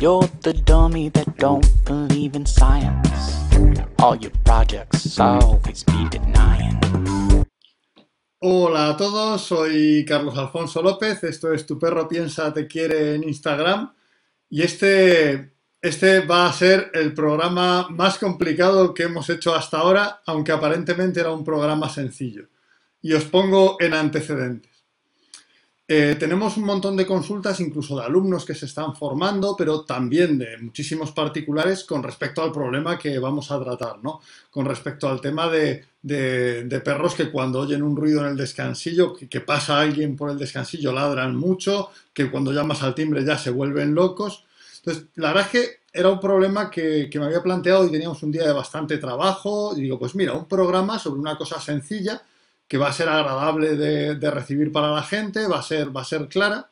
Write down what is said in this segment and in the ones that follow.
You're the dummy that don't believe in science. All your projects always be denying. Hola a todos, soy Carlos Alfonso López, esto es Tu perro piensa te quiere en Instagram y este, este va a ser el programa más complicado que hemos hecho hasta ahora, aunque aparentemente era un programa sencillo. Y os pongo en antecedentes. Eh, tenemos un montón de consultas, incluso de alumnos que se están formando, pero también de muchísimos particulares con respecto al problema que vamos a tratar, ¿no? Con respecto al tema de, perros que cuando oyen un ruido en el descansillo, que, pasa alguien por el descansillo, ladran mucho, que cuando llamas al timbre ya se vuelven locos. Entonces, la verdad es que era un problema que, que me había planteado y teníamos un día de bastante trabajo. Y digo, pues mira, un programa sobre una cosa sencilla que va a ser agradable de, recibir para la gente, va a, ser, va a ser clara.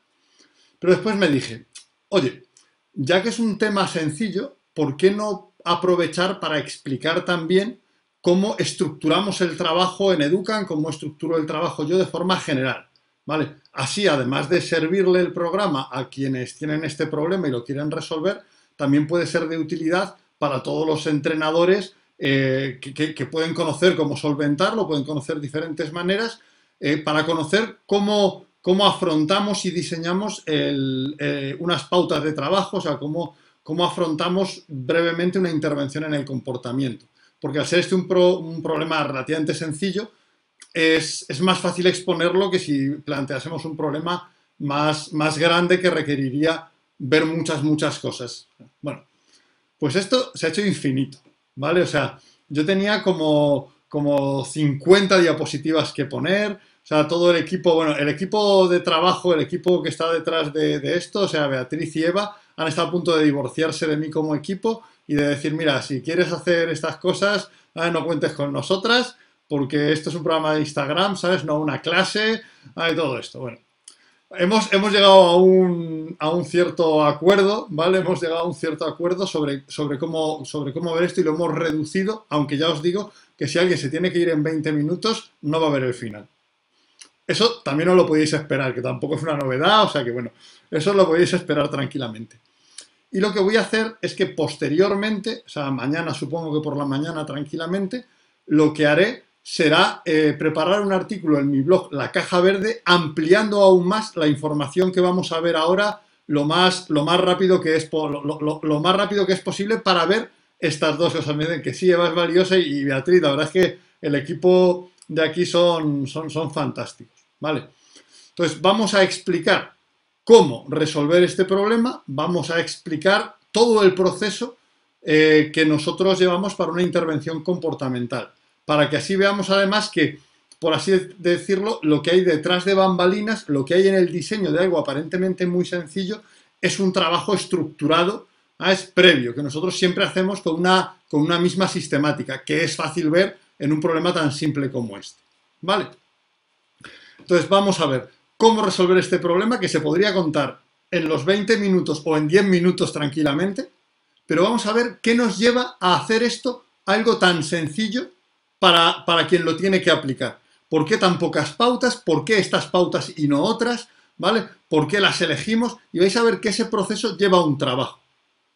Pero después me dije, oye, ya que es un tema sencillo, ¿por qué no aprovechar para explicar también cómo estructuramos el trabajo en Educan, cómo estructuro el trabajo yo de forma general? ¿Vale? Así, además de servirle el programa a quienes tienen este problema y lo quieren resolver, también puede ser de utilidad para todos los entrenadores eh, que, pueden conocer cómo solventarlo, pueden conocer diferentes maneras eh, para conocer cómo, cómo, afrontamos y diseñamos eh, unas pautas de trabajo, o sea, cómo, cómo, afrontamos brevemente una intervención en el comportamiento. Porque al ser este un, problema relativamente sencillo, es, es, más fácil exponerlo que si planteásemos un problema más, más grande que requeriría ver muchas, muchas cosas. Bueno, pues esto se ha hecho infinito. ¿Vale? O sea, yo tenía como, como 50 diapositivas que poner, o sea, todo el equipo, bueno, el equipo de trabajo, el equipo que está detrás de, esto, o sea, Beatriz y Eva, han estado a punto de divorciarse de mí como equipo y de decir, mira, si quieres hacer estas cosas, ah, no cuentes con nosotras, porque esto es un programa de Instagram, ¿sabes? No una clase, hay todo esto. Bueno, hemos, llegado a un, a un, cierto acuerdo, ¿vale? Hemos llegado a un cierto acuerdo sobre, sobre, cómo, sobre cómo ver esto y lo hemos reducido, aunque ya os digo que si alguien se tiene que ir en 20 minutos, no va a ver el final. Eso también os lo podéis esperar, que tampoco es una novedad, o sea que bueno, eso lo podéis esperar tranquilamente. Y lo que voy a hacer es que posteriormente, o sea, mañana supongo que por la mañana tranquilamente, lo que haré será eh, preparar un artículo en mi blog La Caja Verde ampliando aún más la información que vamos a ver ahora lo más, lo más, rápido, que es, lo, más rápido que es posible para ver estas dos cosas. Me que sí, Eva es valiosa y, Beatriz, la verdad es que el equipo de aquí son, son, son fantásticos. ¿vale? Entonces, vamos a explicar cómo resolver este problema, vamos a explicar todo el proceso eh, que nosotros llevamos para una intervención comportamental para que así veamos además que, por así decirlo, lo que hay detrás de bambalinas, lo que hay en el diseño de algo aparentemente muy sencillo, es un trabajo estructurado, ¿ah? es previo, que nosotros siempre hacemos con una, con una misma sistemática, que es fácil ver en un problema tan simple como este. ¿Vale? Entonces vamos a ver cómo resolver este problema que se podría contar en los 20 minutos o en 10 minutos tranquilamente, pero vamos a ver qué nos lleva a hacer esto algo tan sencillo para, quien lo tiene que aplicar. ¿Por qué tan pocas pautas? ¿Por qué estas pautas y no otras? ¿Vale? ¿Por qué las elegimos? Y vais a ver que ese proceso lleva un trabajo.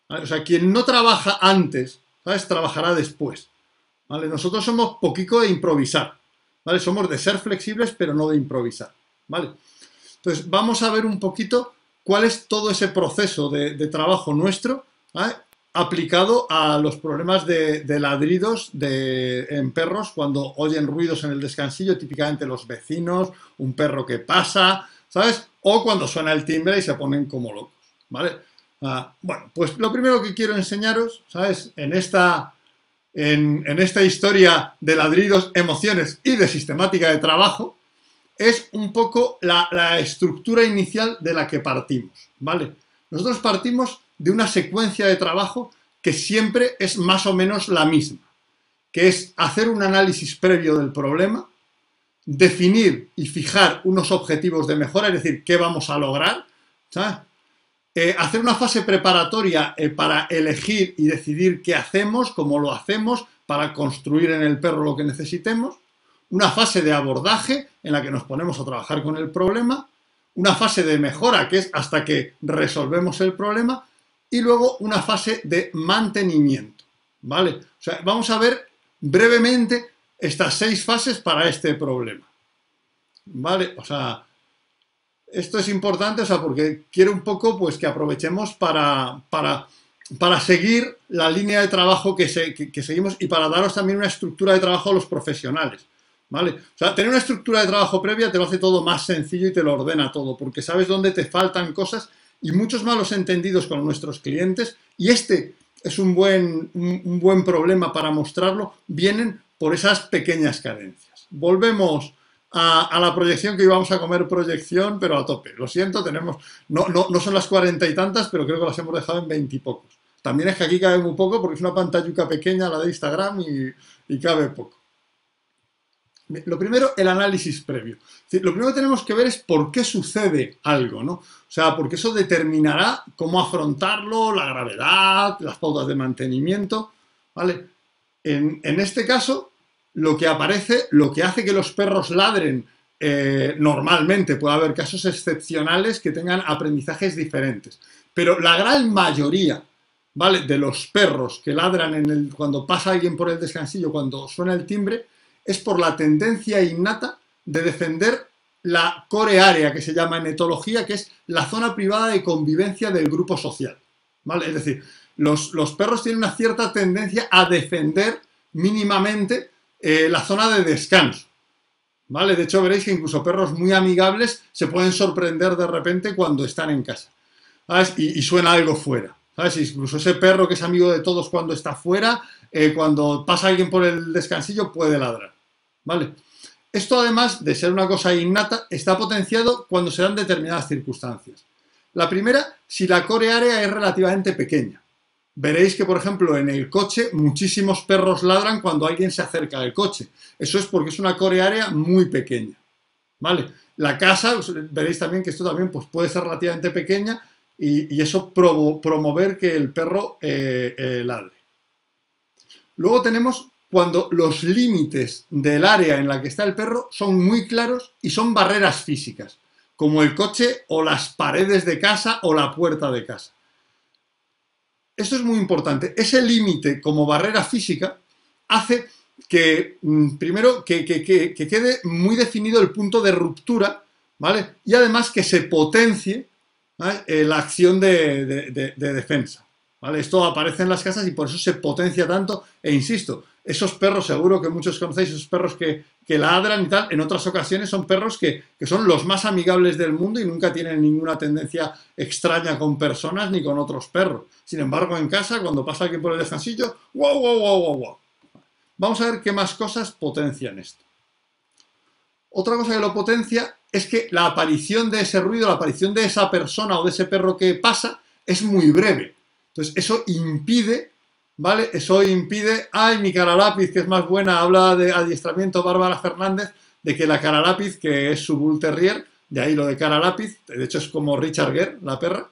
O sea, quien no trabaja antes, ¿sabes? Trabajará después. ¿Vale? Nosotros somos poquito de improvisar. ¿Vale? Somos de ser flexibles, pero no de improvisar. ¿Vale? Entonces, vamos a ver un poquito cuál es todo ese proceso de, de trabajo nuestro ¿vale? Aplicado a los problemas de, ladridos de, en perros cuando oyen ruidos en el descansillo, típicamente los vecinos, un perro que pasa, ¿sabes? O cuando suena el timbre y se ponen como locos, ¿vale? Ah, bueno, pues lo primero que quiero enseñaros, ¿sabes? En esta, en, esta historia de ladridos, emociones y de sistemática de trabajo, es un poco la, la estructura inicial de la que partimos, ¿vale? Nosotros partimos de una secuencia de trabajo que siempre es más o menos la misma, que es hacer un análisis previo del problema, definir y fijar unos objetivos de mejora, es decir, qué vamos a lograr, eh, hacer una fase preparatoria eh, para elegir y decidir qué hacemos, cómo lo hacemos, para construir en el perro lo que necesitemos, una fase de abordaje en la que nos ponemos a trabajar con el problema, una fase de mejora que es hasta que resolvemos el problema y luego una fase de mantenimiento, ¿vale? O sea, vamos a ver brevemente estas seis fases para este problema, ¿vale? O sea, esto es importante, o sea, porque quiero un poco, pues, que aprovechemos para, para, para seguir la línea de trabajo que, que seguimos y para daros también una estructura de trabajo a los profesionales. ¿Vale? O sea, tener una estructura de trabajo previa te lo hace todo más sencillo y te lo ordena todo, porque sabes dónde te faltan cosas y muchos malos entendidos con nuestros clientes, y este es un buen, un, buen problema para mostrarlo, vienen por esas pequeñas carencias. Volvemos a, la proyección que íbamos a comer proyección, pero a tope. Lo siento, tenemos, no, no, no son las cuarenta y tantas, pero creo que las hemos dejado en veintipocos. También es que aquí cabe muy poco porque es una pantalluca pequeña la de Instagram y cabe poco. Lo primero, el análisis previo. Lo primero que tenemos que ver es por qué sucede algo, ¿no? O sea, porque eso determinará cómo afrontarlo, la gravedad, las pautas de mantenimiento, ¿vale? En, este caso, lo que aparece, lo que hace que los perros ladren eh, normalmente, puede haber casos excepcionales que tengan aprendizajes diferentes, pero la gran mayoría, ¿vale? De los perros que ladran en cuando pasa alguien por el descansillo, cuando suena el timbre, es por la tendencia innata de defender la core area, que se llama en etología, que es la zona privada de convivencia del grupo social. ¿vale? Es decir, los, perros tienen una cierta tendencia a defender mínimamente eh, la zona de descanso. ¿Vale? De hecho, veréis que incluso perros muy amigables se pueden sorprender de repente cuando están en casa. Y, suena algo fuera. ¿sabes? Incluso ese perro que es amigo de todos cuando está fuera, eh, cuando pasa alguien por el descansillo puede ladrar. ¿Vale? Esto además de ser una cosa innata, está potenciado cuando se dan determinadas circunstancias. La primera, si la core área es relativamente pequeña. Veréis que, por ejemplo, en el coche muchísimos perros ladran cuando alguien se acerca al coche. Eso es porque es una core área muy pequeña. ¿Vale? La casa, veréis también que esto también pues, puede ser relativamente pequeña y, eso promover que el perro eh, eh, ladre. Luego tenemos cuando los límites del área en la que está el perro son muy claros y son barreras físicas, como el coche o las paredes de casa o la puerta de casa. Esto es muy importante. Ese límite como barrera física hace que, mm, primero, que, quede muy definido el punto de ruptura, ¿vale? Y además que se potencie eh, la acción de, defensa. Esto aparece en las casas y por eso se potencia tanto. E insisto, esos perros, seguro que muchos conocéis, esos perros que, ladran y tal, en otras ocasiones son perros que, son los más amigables del mundo y nunca tienen ninguna tendencia extraña con personas ni con otros perros. Sin embargo, en casa, cuando pasa alguien por el descansillo, wow, wow, wow, wow, wow. Vamos a ver qué más cosas potencian esto. Otra cosa que lo potencia es que la aparición de ese ruido, la aparición de esa persona o de ese perro que pasa, es muy breve. Entonces, eso impide ¿vale? Eso impide, ay, mi cara lápiz, que es más buena, habla de adiestramiento Bárbara Fernández, de que la cara lápiz, que es su Bull Terrier, de ahí lo de cara lápiz, de hecho es como Richard Gere, la perra,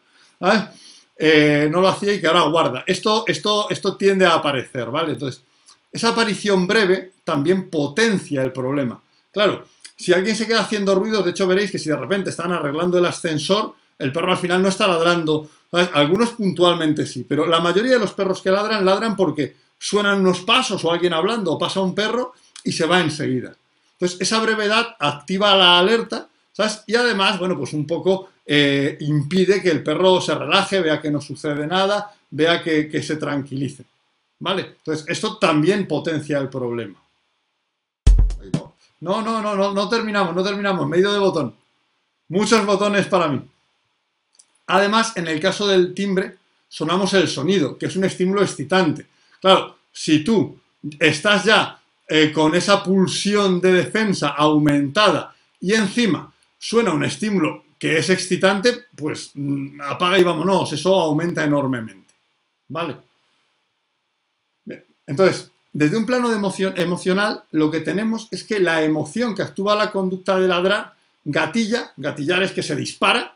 eh, no lo hacía y que ahora guarda. Esto, esto, esto tiende a aparecer, ¿vale? Entonces, esa aparición breve también potencia el problema. Claro, si alguien se queda haciendo ruidos, de hecho veréis que si de repente están arreglando el ascensor, el perro al final no está ladrando algunos puntualmente sí, pero la mayoría de los perros que ladran, ladran porque suenan unos pasos o alguien hablando o pasa un perro y se va enseguida. Entonces, esa brevedad activa la alerta, ¿sabes? Y además, bueno, pues un poco eh, impide que el perro se relaje, vea que no sucede nada, vea que, que se tranquilice. ¿Vale? Entonces, esto también potencia el problema. No, no, no, no, no terminamos, no terminamos. Medio de botón. Muchos botones para mí. Además, en el caso del timbre, sonamos el sonido, que es un estímulo excitante. Claro, si tú estás ya eh, con esa pulsión de defensa aumentada y encima suena un estímulo que es excitante, pues mm, apaga y vámonos, eso aumenta enormemente. ¿Vale? Entonces, desde un plano de emoción, emocional, lo que tenemos es que la emoción que actúa la conducta de ladrar gatilla, gatillar es que se dispara,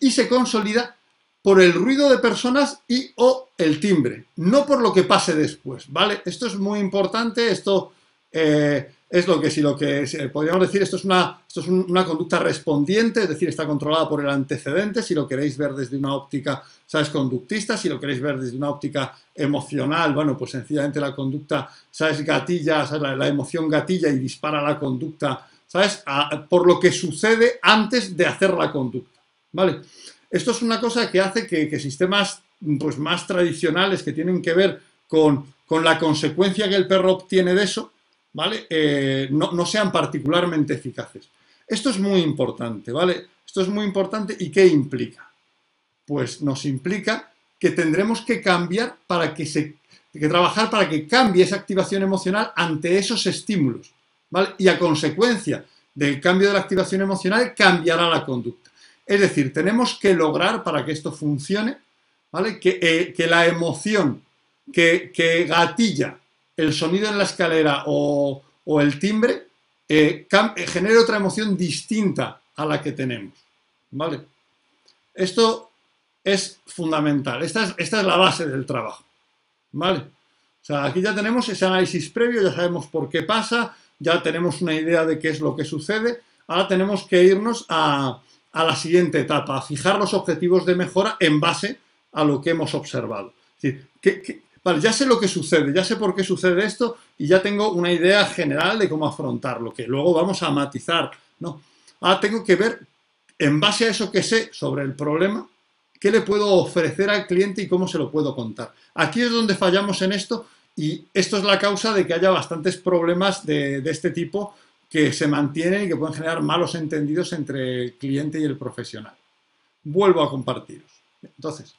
y se consolida por el ruido de personas y o el timbre, no por lo que pase después, ¿vale? Esto es muy importante, esto eh, es lo que si lo que podríamos decir, esto es, una, esto es una conducta respondiente, es decir, está controlada por el antecedente, si lo queréis ver desde una óptica, ¿sabes? Conductista, si lo queréis ver desde una óptica emocional, bueno, pues sencillamente la conducta, ¿sabes? Gatilla, La, emoción gatilla y dispara la conducta, ¿sabes? por lo que sucede antes de hacer la conducta, ¿vale? Esto es una cosa que hace que, sistemas pues, más tradicionales que tienen que ver con, con la consecuencia que el perro obtiene de eso, ¿vale? Eh, no, sean particularmente eficaces. Esto es muy importante, ¿vale? Esto es muy importante y ¿qué implica? Pues nos implica que tendremos que cambiar para que se que trabajar para que cambie esa activación emocional ante esos estímulos, ¿vale? Y a consecuencia del cambio de la activación emocional cambiará la conducta. Es decir, tenemos que lograr para que esto funcione, ¿vale? Que, eh, la emoción que, gatilla el sonido en la escalera o, el timbre eh, eh, genere otra emoción distinta a la que tenemos. ¿Vale? Esto es fundamental. Esta es, esta es la base del trabajo. ¿Vale? O sea, aquí ya tenemos ese análisis previo, ya sabemos por qué pasa, ya tenemos una idea de qué es lo que sucede. Ahora tenemos que irnos a, la siguiente etapa, a fijar los objetivos de mejora en base a lo que hemos observado. Es decir, ¿qué, vale, ya sé lo que sucede, ya sé por qué sucede esto y ya tengo una idea general de cómo afrontarlo, que luego vamos a matizar, ¿no? Ahora tengo que ver, en base a eso que sé sobre el problema, qué le puedo ofrecer al cliente y cómo se lo puedo contar. Aquí es donde fallamos en esto y esto es la causa de que haya bastantes problemas de este tipo que se mantienen y que pueden generar malos entendidos entre el cliente y el profesional. Vuelvo a compartiros. Entonces,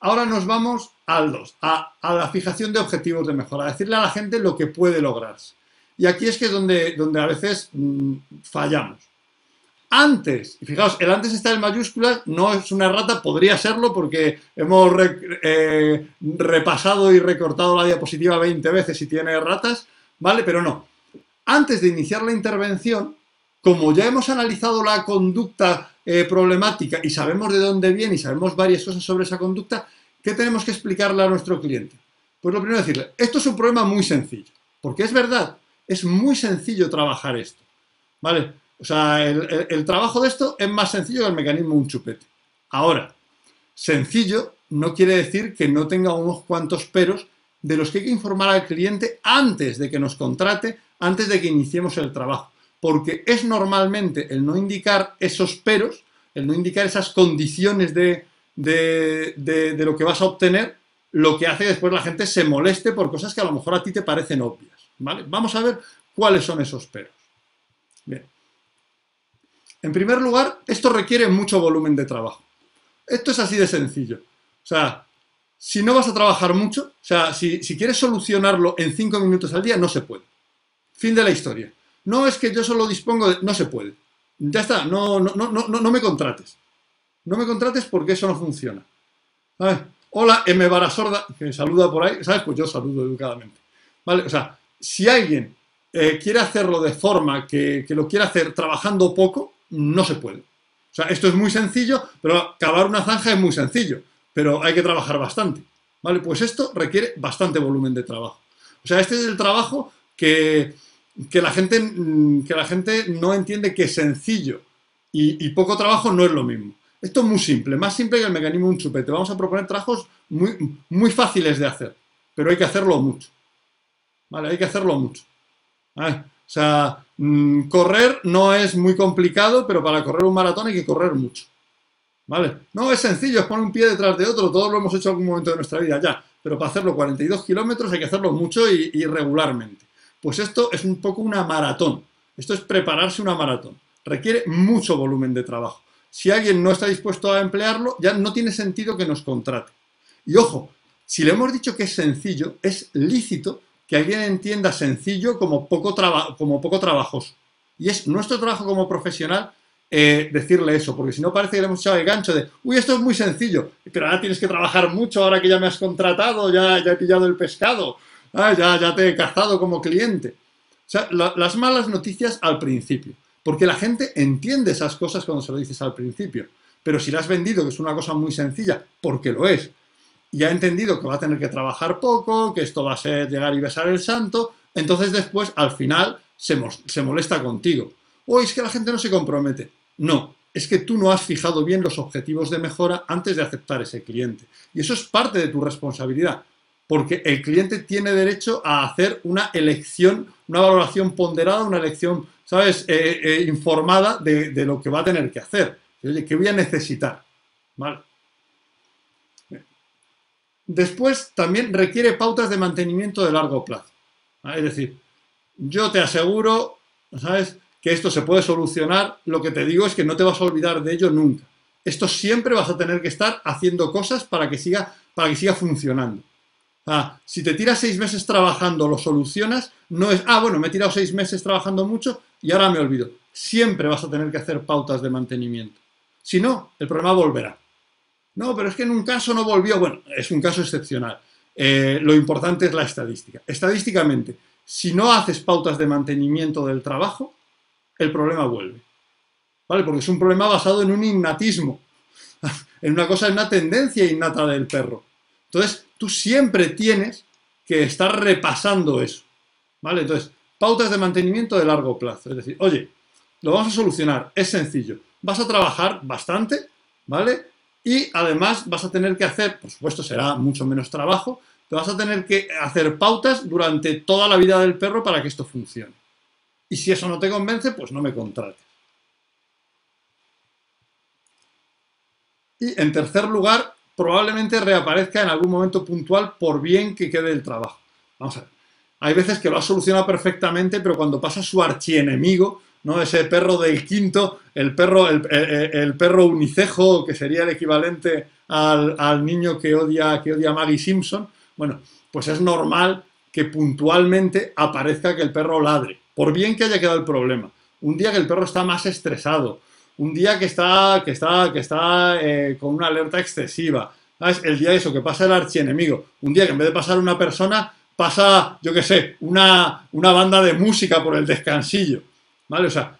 Ahora nos vamos al 2, a, la fijación de objetivos de mejora, a decirle a la gente lo que puede lograrse. Y aquí es que es donde, donde a veces mm, fallamos. Antes, y fijaos, el antes está en mayúsculas, no es una errata, podría serlo porque hemos eh, repasado y recortado la diapositiva 20 veces y tiene erratas, ¿vale? Pero no. Antes de iniciar la intervención, como ya hemos analizado la conducta eh, problemática y sabemos de dónde viene y sabemos varias cosas sobre esa conducta, ¿qué tenemos que explicarle a nuestro cliente? Pues lo primero es decirle, esto es un problema muy sencillo, porque es verdad, es muy sencillo trabajar esto, ¿vale? O sea, el, trabajo de esto es más sencillo que el mecanismo de un chupete. Ahora, sencillo no quiere decir que no tenga unos cuantos peros de los que hay que informar al cliente antes de que nos contrate, antes de que iniciemos el trabajo porque es normalmente el no indicar esos peros, el no indicar esas condiciones de, lo que vas a obtener, lo que hace que después la gente se moleste por cosas que a lo mejor a ti te parecen obvias. ¿vale? Vamos a ver cuáles son esos peros. Bien. En primer lugar, esto requiere mucho volumen de trabajo. Esto es así de sencillo. O sea, si no vas a trabajar mucho, o sea, si, quieres solucionarlo en cinco minutos al día, no se puede. Fin de la historia. No es que yo solo dispongo de... No se puede. Ya está, no, no, no, no, no me contrates. No me contrates porque eso no funciona. Hola, M. Barasorda, que saluda por ahí. ¿Sabes? Pues yo saludo educadamente. ¿Vale? O sea, si alguien eh, quiere hacerlo de forma que, que lo quiere hacer trabajando poco, no se puede. O sea, esto es muy sencillo, pero cavar una zanja es muy sencillo, pero hay que trabajar bastante. ¿Vale? Pues esto requiere bastante volumen de trabajo. O sea, este es el trabajo que, que la gente, mm, que la gente no entiende que sencillo y, poco trabajo no es lo mismo. Esto es muy simple, más simple que el mecanismo de un chupete. Vamos a proponer trabajos muy, muy fáciles de hacer, pero hay que hacerlo mucho. ¿Vale? Hay que hacerlo mucho. O sea, mm, correr no es muy complicado, pero para correr un maratón hay que correr mucho. ¿Vale? No es sencillo, es poner un pie detrás de otro, todos lo hemos hecho en algún momento de nuestra vida ya, pero para hacerlo 42 kilómetros hay que hacerlo mucho y regularmente. Pues esto es un poco una maratón. Esto es prepararse una maratón. Requiere mucho volumen de trabajo. Si alguien no está dispuesto a emplearlo, ya no tiene sentido que nos contrate. Y ojo, si le hemos dicho que es sencillo, es lícito que alguien entienda sencillo como poco, como poco trabajoso. Y es nuestro trabajo como profesional eh, decirle eso, porque si no parece que le hemos echado el gancho de, uy, esto es muy sencillo, pero ahora tienes que trabajar mucho, ahora que ya me has contratado, ya, ya he pillado el pescado, ah, ya, ya te he cazado como cliente. O sea, las malas noticias al principio, porque la gente entiende esas cosas cuando se lo dices al principio, pero si le has vendido que es una cosa muy sencilla, porque lo es, y ha entendido que va a tener que trabajar poco, que esto va a ser llegar y besar el santo, entonces después, al final, se, se molesta contigo. O es que la gente no se compromete. No, es que tú no has fijado bien los objetivos de mejora antes de aceptar ese cliente. Y eso es parte de tu responsabilidad, porque el cliente tiene derecho a hacer una elección, una valoración ponderada, una elección, ¿sabes?, eh, eh, informada de, de, lo que va a tener que hacer. Oye, ¿qué voy a necesitar? ¿Vale? Después también requiere pautas de mantenimiento de largo plazo. Es decir, yo te aseguro, ¿sabes?, que esto se puede solucionar. Lo que te digo es que no te vas a olvidar de ello nunca. Esto siempre vas a tener que estar haciendo cosas para que siga, para que siga funcionando. si te tiras seis meses trabajando, lo solucionas, no es, ah, bueno, me he tirado seis meses trabajando mucho y ahora me olvido. Siempre vas a tener que hacer pautas de mantenimiento. Si no, el problema volverá. No, pero es que en un caso no volvió. Bueno, es un caso excepcional. Eh, lo importante es la estadística. Estadísticamente, si no haces pautas de mantenimiento del trabajo, el problema vuelve. ¿Vale? Porque es un problema basado en un innatismo, en una cosa, en una tendencia innata del perro. Entonces, tú siempre tienes que estar repasando eso. ¿Vale? Entonces, pautas de mantenimiento de largo plazo. Es decir, oye, lo vamos a solucionar, es sencillo. Vas a trabajar bastante, ¿vale? Y además vas a tener que hacer, por supuesto será mucho menos trabajo, te vas a tener que hacer pautas durante toda la vida del perro para que esto funcione. Y si eso no te convence, pues no me contrates. Y en tercer lugar, probablemente reaparezca en algún momento puntual por bien que quede el trabajo. Vamos a ver. Hay veces que lo ha solucionado perfectamente, pero cuando pasa su archienemigo, ¿no? Ese perro del quinto, el perro, el, perro unicejo, que sería el equivalente al, niño que odia, que odia a Maggie Simpson, bueno, pues es normal que puntualmente aparezca que el perro ladre, por bien que haya quedado el problema. Un día que el perro está más estresado, un día que está, que está, que está eh, con una alerta excesiva. El día eso, que pasa el archienemigo, un día que en vez de pasar una persona, pasa, yo qué sé, una, una banda de música por el descansillo. ¿Vale? O sea,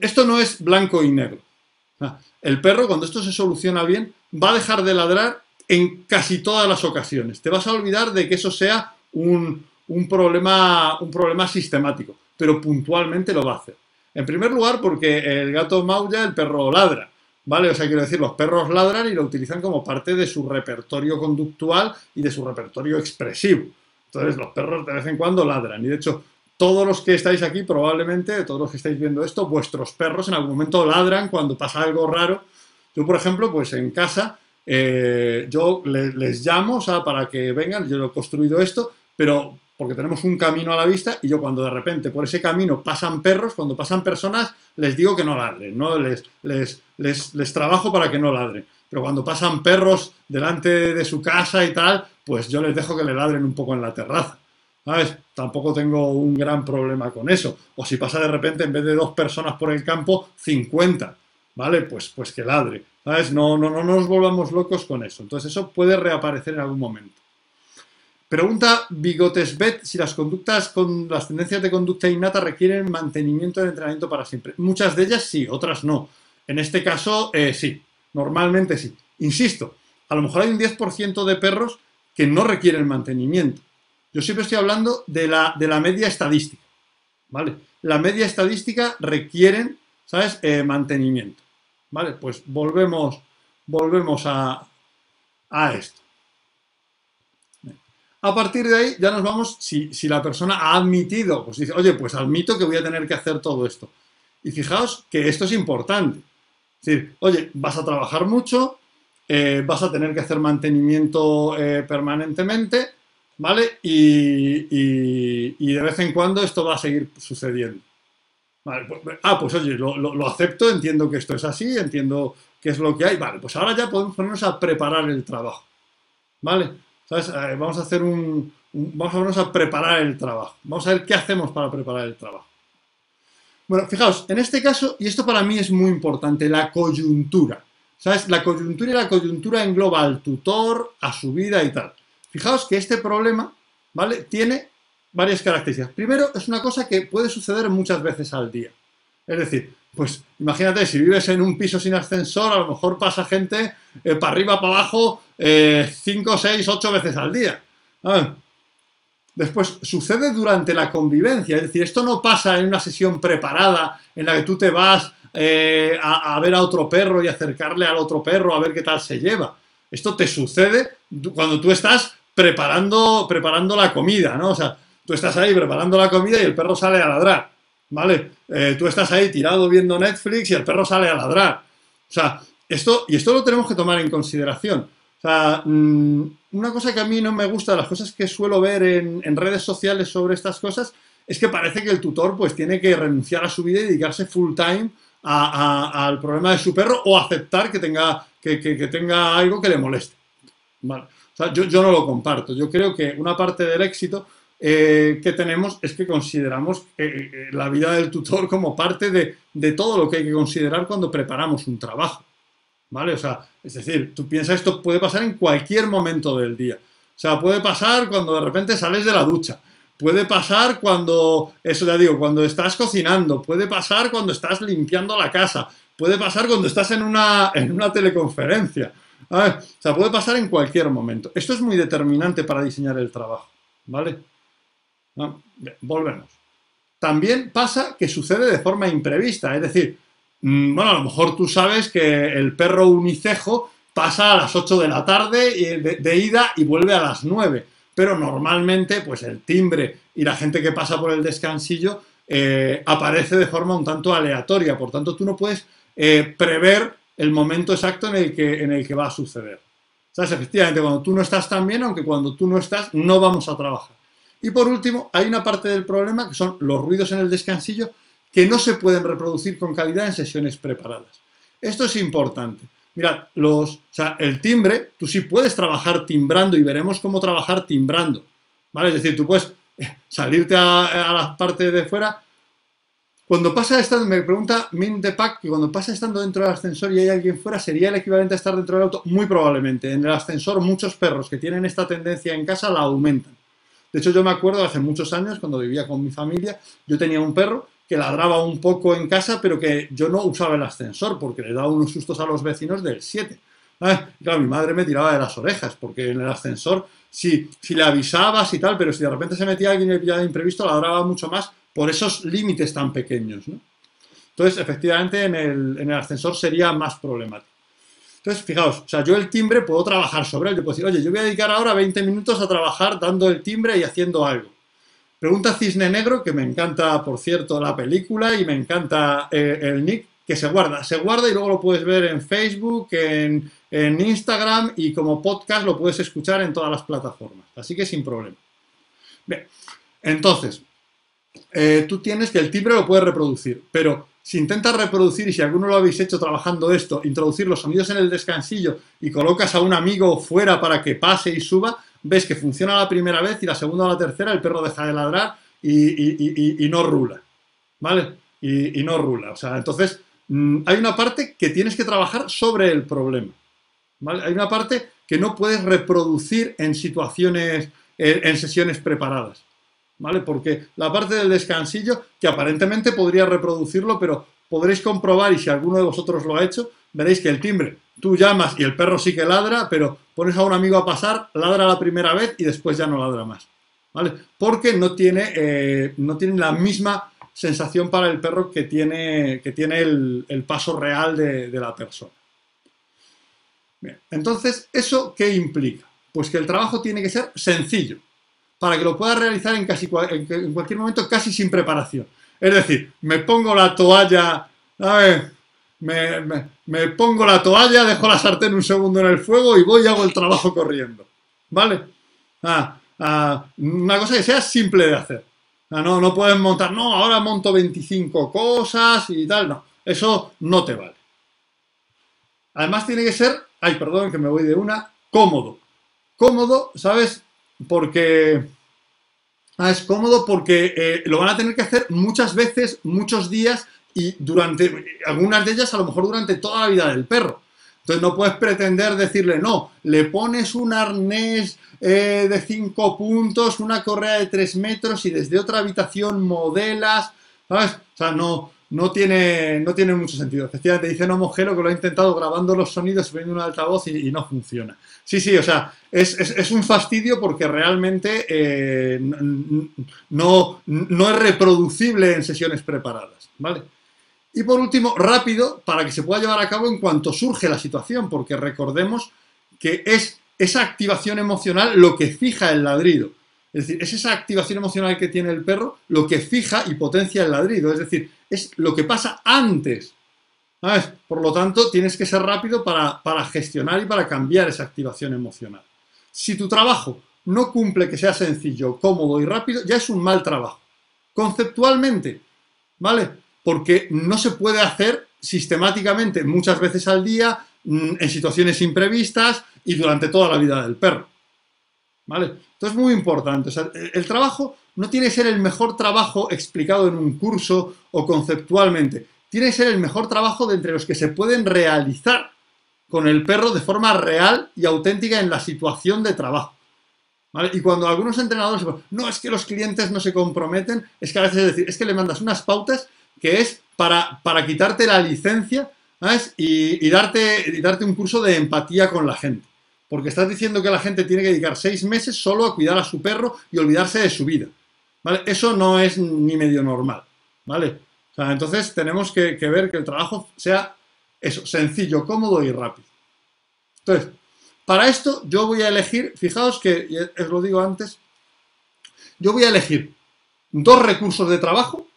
esto no es blanco y negro. el perro, cuando esto se soluciona bien, va a dejar de ladrar en casi todas las ocasiones. Te vas a olvidar de que eso sea un, problema, un problema sistemático, pero puntualmente lo va a hacer. En primer lugar, porque el gato maulla, el perro ladra. ¿Vale? O sea, quiero decir, los perros ladran y lo utilizan como parte de su repertorio conductual y de su repertorio expresivo. Entonces, los perros de vez en cuando ladran. Y de hecho, todos los que estáis aquí, probablemente, todos los que estáis viendo esto, vuestros perros en algún momento ladran cuando pasa algo raro. Yo, por ejemplo, pues en casa, eh, yo les, llamo para que vengan, yo he construido esto, pero porque tenemos un camino a la vista y yo cuando de repente por ese camino pasan perros, cuando pasan personas, les digo que no ladren, ¿no? Les, les, les, les trabajo para que no ladren. Pero cuando pasan perros delante de su casa y tal, pues yo les dejo que le ladren un poco en la terraza. ¿sabes? Tampoco tengo un gran problema con eso. O si pasa de repente, en vez de dos personas por el campo, 50, ¿vale? Pues, pues que ladre, ¿sabes? No, no, no nos volvamos locos con eso. Entonces eso puede reaparecer en algún momento. Pregunta Bigotesbet si las conductas con las tendencias de conducta innata requieren mantenimiento de entrenamiento para siempre. Muchas de ellas sí, otras no. En este caso, eh, sí. Normalmente sí. Insisto, a lo mejor hay un 10% de perros que no requieren mantenimiento. Yo siempre estoy hablando de la, de la media estadística, ¿vale? La media estadística requieren, ¿sabes?, eh, mantenimiento, ¿vale? Pues volvemos, volvemos a, a esto. A partir de ahí ya nos vamos, si, la persona ha admitido, pues dice, oye, pues admito que voy a tener que hacer todo esto. Y fijaos que esto es importante. Es decir, oye, vas a trabajar mucho, eh, vas a tener que hacer mantenimiento eh, permanentemente, ¿vale? Y, de vez en cuando esto va a seguir sucediendo. Vale, pues, ah, pues oye, lo, acepto, entiendo que esto es así, entiendo qué es lo que hay. Vale, pues ahora ya podemos ponernos a preparar el trabajo. ¿Vale? ¿Sabes? Eh, vamos a hacer un, Vamos a preparar el trabajo. Vamos a ver qué hacemos para preparar el trabajo. Bueno, fijaos, en este caso, y esto para mí es muy importante, la coyuntura. ¿Sabes? La coyuntura y la coyuntura engloba al tutor, a su vida y tal. Fijaos que este problema, ¿vale? Tiene varias características. Primero, es una cosa que puede suceder muchas veces al día. Es decir, pues imagínate, si vives en un piso sin ascensor, a lo mejor pasa gente eh, para arriba, para abajo, 5, 6, 8 veces al día. Después, sucede durante la convivencia, es decir, esto no pasa en una sesión preparada en la que tú te vas eh, a, ver a otro perro y acercarle al otro perro a ver qué tal se lleva. Esto te sucede cuando tú estás preparando, preparando la comida, ¿no? O sea, tú estás ahí preparando la comida y el perro sale a ladrar, ¿vale? Eh, tú estás ahí tirado viendo Netflix y el perro sale a ladrar. O sea, esto, y esto lo tenemos que tomar en consideración. O sea, mm, una cosa que a mí no me gusta, las cosas que suelo ver en, redes sociales sobre estas cosas, es que parece que el tutor pues tiene que renunciar a su vida y dedicarse full time al problema de su perro o aceptar que tenga, que, tenga algo que le moleste. O sea, yo, yo, no lo comparto. Yo creo que una parte del éxito eh, que tenemos es que consideramos eh, eh, la vida del tutor como parte de, de todo lo que hay que considerar cuando preparamos un trabajo. ¿Vale? O sea, es decir, tú piensas esto puede pasar en cualquier momento del día. O sea, puede pasar cuando de repente sales de la ducha. Puede pasar cuando, eso ya digo, cuando estás cocinando. Puede pasar cuando estás limpiando la casa. Puede pasar cuando estás en una, en una teleconferencia. O sea, puede pasar en cualquier momento. Esto es muy determinante para diseñar el trabajo. ¿Vale? volvemos. También pasa que sucede de forma imprevista. Es decir, bueno, a lo mejor tú sabes que el perro unicejo pasa a las 8 de la tarde de, ida y vuelve a las 9. Pero normalmente, pues el timbre y la gente que pasa por el descansillo eh, aparece de forma un tanto aleatoria. Por tanto, tú no puedes eh, prever el momento exacto en el, que, en el que va a suceder. ¿Sabes? Efectivamente, cuando tú no estás tan bien, aunque cuando tú no estás, no vamos a trabajar. Y por último, hay una parte del problema que son los ruidos en el descansillo que no se pueden reproducir con calidad en sesiones preparadas. Esto es importante. Mirad, los, o sea, el timbre, tú sí puedes trabajar timbrando y veremos cómo trabajar timbrando. ¿Vale? Es decir, tú puedes eh, salirte a, la parte de fuera. Cuando pasa estando, me pregunta Min de Pack que cuando pasa estando dentro del ascensor y hay alguien fuera, ¿sería el equivalente a estar dentro del auto? Muy probablemente. En el ascensor, muchos perros que tienen esta tendencia en casa la aumentan. De hecho, yo me acuerdo hace muchos años, cuando vivía con mi familia, yo tenía un perro que ladraba un poco en casa, pero que yo no usaba el ascensor porque le daba unos sustos a los vecinos del 7. Ah, claro, mi madre me tiraba de las orejas porque en el ascensor, si, si le avisabas y tal, pero si de repente se metía alguien y de imprevisto, ladraba mucho más por esos límites tan pequeños. Entonces, efectivamente, en el, en el ascensor sería más problemático. Entonces, fijaos, o sea, yo el timbre puedo trabajar sobre él. Yo puedo decir, oye, yo voy a dedicar ahora 20 minutos a trabajar dando el timbre y haciendo algo. Pregunta Cisne Negro, que me encanta, por cierto, la película y me encanta eh, el nick, que se guarda. Se guarda y luego lo puedes ver en Facebook, en, Instagram y como podcast lo puedes escuchar en todas las plataformas. Así que sin problema. Bien, entonces, eh, tú tienes que el timbre lo puedes reproducir, pero si intentas reproducir, y si alguno lo habéis hecho trabajando esto, introducir los sonidos en el descansillo y colocas a un amigo fuera para que pase y suba, ves que funciona la primera vez y la segunda o la tercera el perro deja de ladrar y, no rula, ¿vale? Y, no rula. O sea, entonces mm, hay una parte que tienes que trabajar sobre el problema, ¿vale? Hay una parte que no puedes reproducir en situaciones, en, sesiones preparadas, ¿vale? Porque la parte del descansillo, que aparentemente podría reproducirlo, pero podréis comprobar, y si alguno de vosotros lo ha hecho, veréis que el timbre, tú llamas y el perro sí que ladra, pero pones a un amigo a pasar, ladra la primera vez y después ya no ladra más. ¿Vale? Porque no tiene, eh, no tiene la misma sensación para el perro que tiene, que tiene el, paso real de, la persona. Bien, entonces, ¿eso qué implica? Pues que el trabajo tiene que ser sencillo, para que lo pueda realizar en, casi, en cualquier momento casi sin preparación. Es decir, me pongo la toalla, a ver, me, pongo la toalla, dejo la sartén un segundo en el fuego y voy y hago el trabajo corriendo. ¿Vale? Ah, ah, una cosa que sea simple de hacer. Ah, no, no puedes montar, no, ahora monto 25 cosas y tal, no. Eso no te vale. Además tiene que ser, ay, perdón que me voy de una, cómodo. Cómodo, ¿sabes? Porque... es cómodo porque eh, lo van a tener que hacer muchas veces, muchos días y durante, algunas de ellas a lo mejor durante toda la vida del perro. Entonces no puedes pretender decirle, no, le pones un arnés eh, de 5 puntos, una correa de 3 metros y desde otra habitación modelas, ¿sabes? O sea, no, no tiene, no tiene mucho sentido. Efectivamente, dice no Mojero que lo ha intentado grabando los sonidos y poniendo un altavoz y, no funciona. Sí, sí, o sea, es, un fastidio porque realmente eh, no, no es reproducible en sesiones preparadas, ¿vale? Y por último, rápido, para que se pueda llevar a cabo en cuanto surge la situación, porque recordemos que es esa activación emocional lo que fija el ladrido. Es decir, es esa activación emocional que tiene el perro lo que fija y potencia el ladrido. Es decir, es lo que pasa antes. Por lo tanto, tienes que ser rápido para, para gestionar y para cambiar esa activación emocional. Si tu trabajo no cumple que sea sencillo, cómodo y rápido, ya es un mal trabajo. Conceptualmente, ¿vale? Porque no se puede hacer sistemáticamente muchas veces al día, mm, en situaciones imprevistas y durante toda la vida del perro. ¿Vale? Entonces es muy importante. el trabajo no tiene que ser el mejor trabajo explicado en un curso o conceptualmente. Tiene que ser el mejor trabajo de entre los que se pueden realizar con el perro de forma real y auténtica en la situación de trabajo. Y cuando algunos entrenadores no es que los clientes no se comprometen, es que a veces es decir, es que le mandas unas pautas que es para, para quitarte la licencia Y, darte, y darte un curso de empatía con la gente porque estás diciendo que la gente tiene que dedicar seis meses solo a cuidar a su perro y olvidarse de su vida. ¿Vale? Eso no es ni medio normal. ¿Vale? entonces tenemos que, ver que el trabajo sea eso, sencillo, cómodo y rápido. Entonces, para esto yo voy a elegir, fijaos que, os lo digo antes, yo voy a elegir dos recursos de trabajo,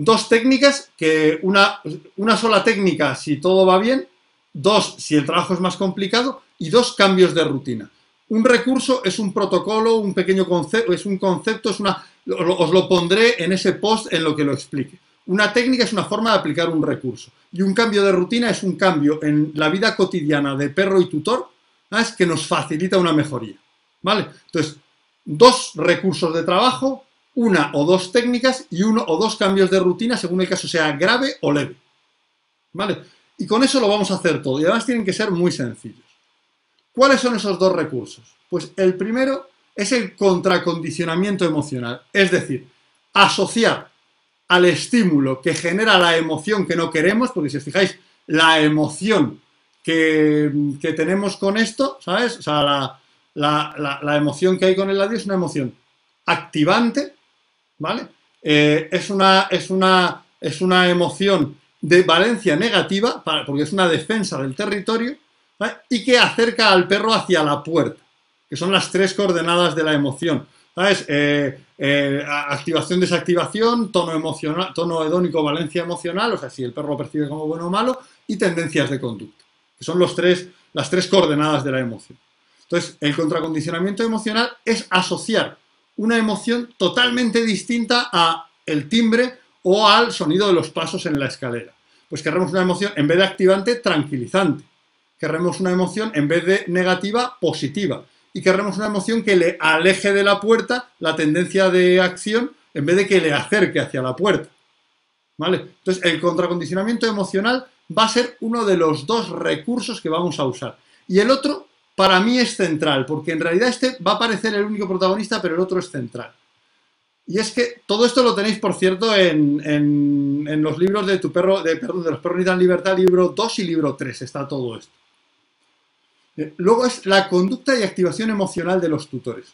dos técnicas, que una, una sola técnica si todo va bien, dos si el trabajo es más complicado y dos cambios de rutina. Un recurso es un protocolo, un pequeño concepto, es un concepto, es una, os lo pondré en ese post en lo que lo explique. Una técnica es una forma de aplicar un recurso y un cambio de rutina es un cambio en la vida cotidiana de perro y tutor es que nos facilita una mejoría. ¿Vale? Entonces, dos recursos de trabajo, una o dos técnicas y uno o dos cambios de rutina según el caso sea grave o leve. ¿Vale? Y con eso lo vamos a hacer todo y además tienen que ser muy sencillos. ¿Cuáles son esos dos recursos? Pues el primero es el contracondicionamiento emocional, es decir, asociar al estímulo que genera la emoción que no queremos, porque si os fijáis, la emoción que, tenemos con esto, ¿sabes? O sea, la, emoción que hay con el ladrillo es una emoción activante, ¿vale? Eh, es, una, es, una, es una emoción de valencia negativa, porque es una defensa del territorio, y que acerca al perro hacia la puerta, que son las tres coordenadas de la emoción. ¿Sabes? Eh, eh, activación, desactivación, tono emocional, tono hedónico, valencia emocional, o sea, si el perro lo percibe como bueno o malo, y tendencias de conducta, que son los tres, las tres coordenadas de la emoción. Entonces, el contracondicionamiento emocional es asociar una emoción totalmente distinta a el timbre o al sonido de los pasos en la escalera. Pues queremos una emoción, en vez de activante, tranquilizante querremos una emoción en vez de negativa, positiva. Y queremos una emoción que le aleje de la puerta la tendencia de acción en vez de que le acerque hacia la puerta. ¿Vale? Entonces, el contracondicionamiento emocional va a ser uno de los dos recursos que vamos a usar. Y el otro, para mí, es central, porque en realidad este va a parecer el único protagonista, pero el otro es central. Y es que todo esto lo tenéis, por cierto, en, los libros de tu perro, de, perdón, de los perros en libertad, libro 2 y libro 3, está todo esto. Eh, luego es la conducta y activación emocional de los tutores.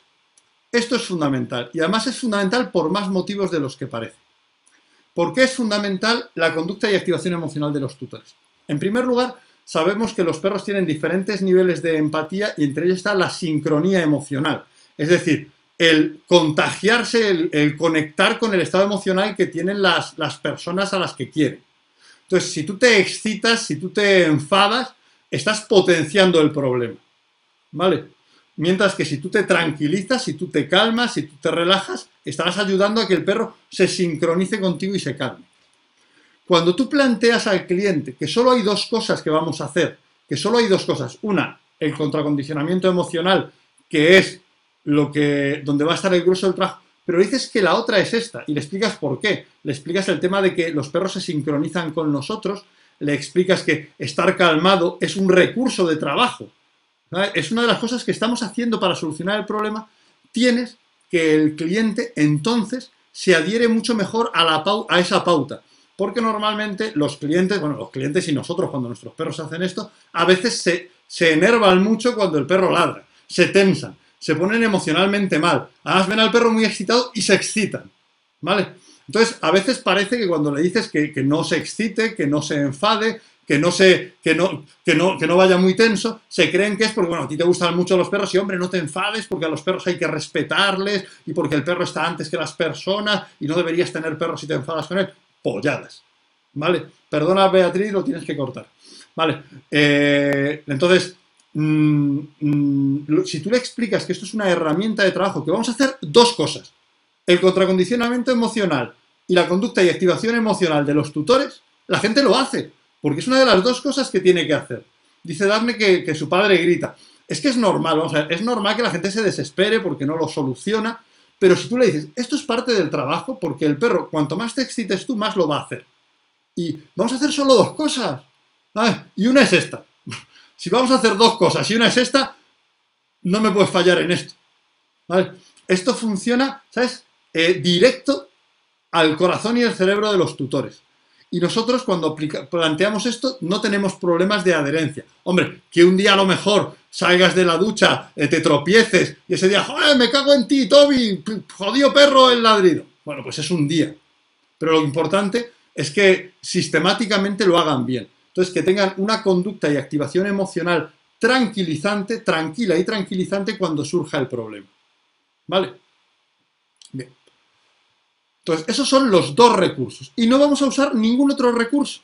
Esto es fundamental y además es fundamental por más motivos de los que parece. ¿Por qué es fundamental la conducta y activación emocional de los tutores? En primer lugar, sabemos que los perros tienen diferentes niveles de empatía y entre ellos está la sincronía emocional. Es decir, el contagiarse, el, conectar con el estado emocional que tienen las, las personas a las que quieren. Entonces, si tú te excitas, si tú te enfadas, estás potenciando el problema. ¿Vale? Mientras que si tú te tranquilizas, si tú te calmas, si tú te relajas, estarás ayudando a que el perro se sincronice contigo y se calme. Cuando tú planteas al cliente que solo hay dos cosas que vamos a hacer, que solo hay dos cosas, una, el contracondicionamiento emocional, que es lo que donde va a estar el grueso del trabajo, pero dices que la otra es esta y le explicas por qué. Le explicas el tema de que los perros se sincronizan con nosotros le explicas que estar calmado es un recurso de trabajo. Es una de las cosas que estamos haciendo para solucionar el problema. Tienes que el cliente entonces se adhiere mucho mejor a, la a esa pauta. Porque normalmente los clientes, bueno, los clientes y nosotros cuando nuestros perros hacen esto, a veces se, se enervan mucho cuando el perro ladra, se tensan, se ponen emocionalmente mal. Además ven al perro muy excitado y se excitan, ¿vale? Entonces, a veces parece que cuando le dices que, que no se excite, que no se enfade, que no, se, que, no, que, no, que no vaya muy tenso, se creen que es porque, bueno, a ti te gustan mucho los perros y, hombre, no te enfades porque a los perros hay que respetarles y porque el perro está antes que las personas y no deberías tener perros si te enfadas con él. Polladas. ¿Vale? Perdona, Beatriz, lo tienes que cortar. ¿Vale? Eh, entonces, mmm, mmm, si tú le explicas que esto es una herramienta de trabajo, que vamos a hacer dos cosas. El contracondicionamiento emocional y la conducta y activación emocional de los tutores, la gente lo hace porque es una de las dos cosas que tiene que hacer. Dice Daphne que, que su padre grita. Es que es normal, vamos a ver, es normal que la gente se desespere porque no lo soluciona, pero si tú le dices, esto es parte del trabajo, porque el perro, cuanto más te excites tú, más lo va a hacer. Y vamos a hacer solo dos cosas. Y una es esta. Si vamos a hacer dos cosas y una es esta, no me puedes fallar en esto. Esto funciona, ¿sabes? Eh, directo al corazón y el cerebro de los tutores. Y nosotros cuando planteamos esto no tenemos problemas de adherencia. Hombre, que un día a lo mejor salgas de la ducha, eh, te tropieces y ese día, joder, me cago en ti, Toby, jodido perro el ladrido. Bueno, pues es un día. Pero lo importante es que sistemáticamente lo hagan bien. Entonces, que tengan una conducta y activación emocional tranquilizante, tranquila y tranquilizante cuando surja el problema. ¿Vale? Bien. Entonces, esos son los dos recursos. Y no vamos a usar ningún otro recurso.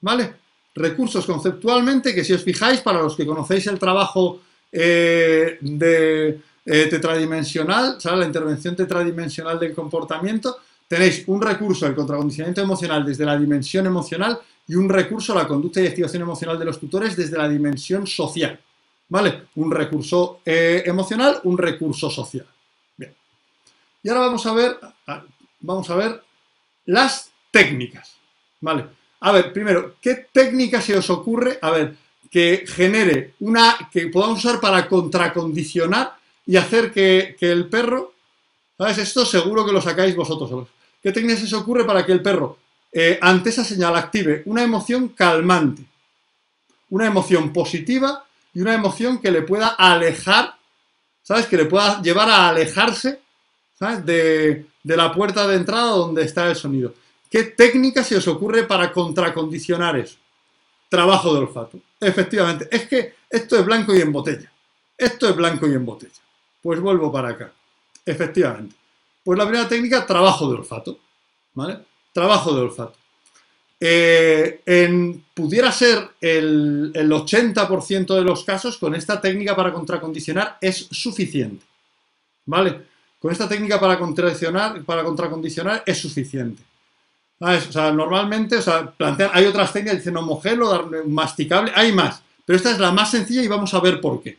¿Vale? Recursos conceptualmente, que si os fijáis, para los que conocéis el trabajo eh, de eh, tetradimensional, ¿sabes? la intervención tetradimensional del comportamiento, tenéis un recurso, el contracondicionamiento emocional, desde la dimensión emocional y un recurso, la conducta y activación emocional de los tutores, desde la dimensión social. ¿Vale? Un recurso eh, emocional, un recurso social. Bien. Y ahora vamos a ver, vamos a ver las técnicas. ¿Vale? A ver, primero, ¿qué técnica se os ocurre? A ver, que genere una, que podamos usar para contracondicionar y hacer que, que el perro, ¿sabes? Esto seguro que lo sacáis vosotros solos. ¿Qué técnica se os ocurre para que el perro, eh, ante esa señal, active una emoción calmante? Una emoción positiva y una emoción que le pueda alejar, ¿sabes? Que le pueda llevar a alejarse, ¿sabes? De, de la puerta de entrada donde está el sonido. ¿Qué técnica se os ocurre para contracondicionar eso? Trabajo de olfato. Efectivamente, es que esto es blanco y en botella. Esto es blanco y en botella. Pues vuelvo para acá. Efectivamente. Pues la primera técnica, trabajo de olfato. ¿Vale? Trabajo de olfato. Eh, en, pudiera ser el, el 80% de los casos, con esta técnica para contracondicionar es suficiente. ¿Vale? Con esta técnica para contracondicionar, para contracondicionar es suficiente. Sea, normalmente, o sea, hay otras técnicas, dicen homogelo, darle masticable, hay más, pero esta es la más sencilla y vamos a ver por qué.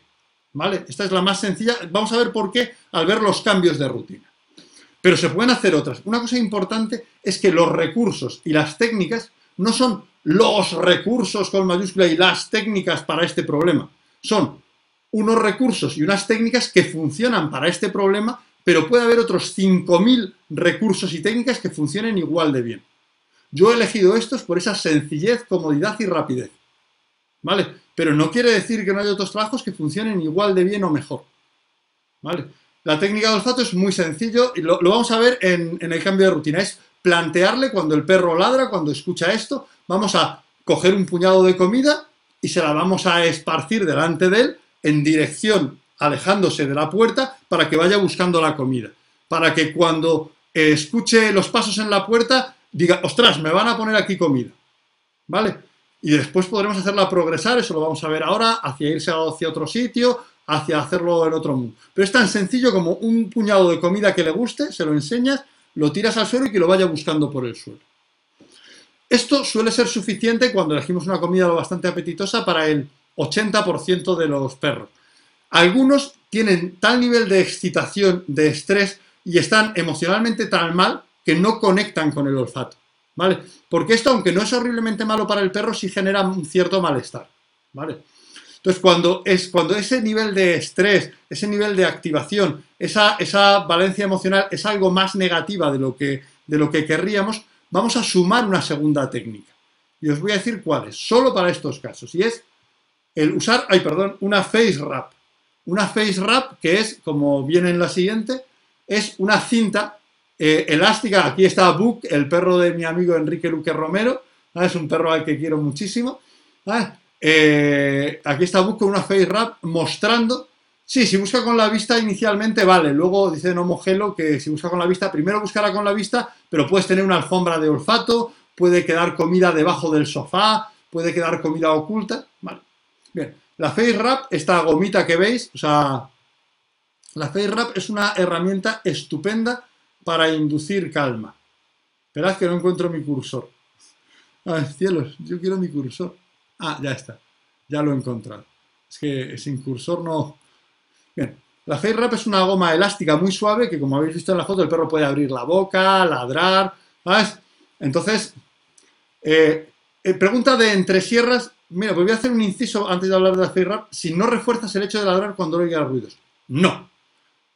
¿Vale? Esta es la más sencilla, vamos a ver por qué al ver los cambios de rutina. Pero se pueden hacer otras. Una cosa importante es que los recursos y las técnicas no son los recursos con mayúscula y las técnicas para este problema. Son unos recursos y unas técnicas que funcionan para este problema pero puede haber otros 5.000 recursos y técnicas que funcionen igual de bien. Yo he elegido estos por esa sencillez, comodidad y rapidez. ¿Vale? Pero no quiere decir que no haya otros trabajos que funcionen igual de bien o mejor. ¿Vale? La técnica de olfato es muy sencillo y lo, vamos a ver en, el cambio de rutina. Es plantearle cuando el perro ladra, cuando escucha esto, vamos a coger un puñado de comida y se la vamos a esparcir delante de él en dirección alejándose de la puerta para que vaya buscando la comida. Para que cuando escuche los pasos en la puerta diga, ostras, me van a poner aquí comida. ¿Vale? Y después podremos hacerla progresar, eso lo vamos a ver ahora, hacia irse hacia otro sitio, hacia hacerlo en otro mundo. Pero es tan sencillo como un puñado de comida que le guste, se lo enseñas, lo tiras al suelo y que lo vaya buscando por el suelo. Esto suele ser suficiente cuando elegimos una comida bastante apetitosa para el 80% de los perros. Algunos tienen tal nivel de excitación, de estrés y están emocionalmente tan mal que no conectan con el olfato. ¿Vale? Porque esto, aunque no es horriblemente malo para el perro, sí genera un cierto malestar. ¿Vale? Entonces, cuando, es, cuando ese nivel de estrés, ese nivel de activación, esa, esa valencia emocional es algo más negativa de lo, que, de lo que querríamos, vamos a sumar una segunda técnica. Y os voy a decir cuál es, solo para estos casos. Y es el usar, ay, perdón, una face wrap. Una face wrap que es, como viene en la siguiente, es una cinta eh, elástica. Aquí está Book, el perro de mi amigo Enrique Luque Romero. Es un perro al que quiero muchísimo. Eh, aquí está Book con una face wrap mostrando Sí, si busca con la vista inicialmente vale, luego dice Nomo Gelo que si busca con la vista, primero buscará con la vista, pero puedes tener una alfombra de olfato, puede quedar comida debajo del sofá, puede quedar comida oculta, vale. Bien, la Face Wrap, esta gomita que veis, o sea, la Face Wrap es una herramienta estupenda para inducir calma. Esperad que no encuentro mi cursor. Ay, cielos, yo quiero mi cursor. Ah, ya está, ya lo he encontrado. Es que sin cursor no, Bien, la Face Wrap es una goma elástica muy suave que, como habéis visto en la foto, el perro puede abrir la boca, ladrar, ¿sabes? Entonces, eh, eh, pregunta de entre sierras. Mira, pues voy a hacer un inciso antes de hablar de la Face Wrap. Si no refuerzas el hecho de ladrar cuando oiga ruidos. No.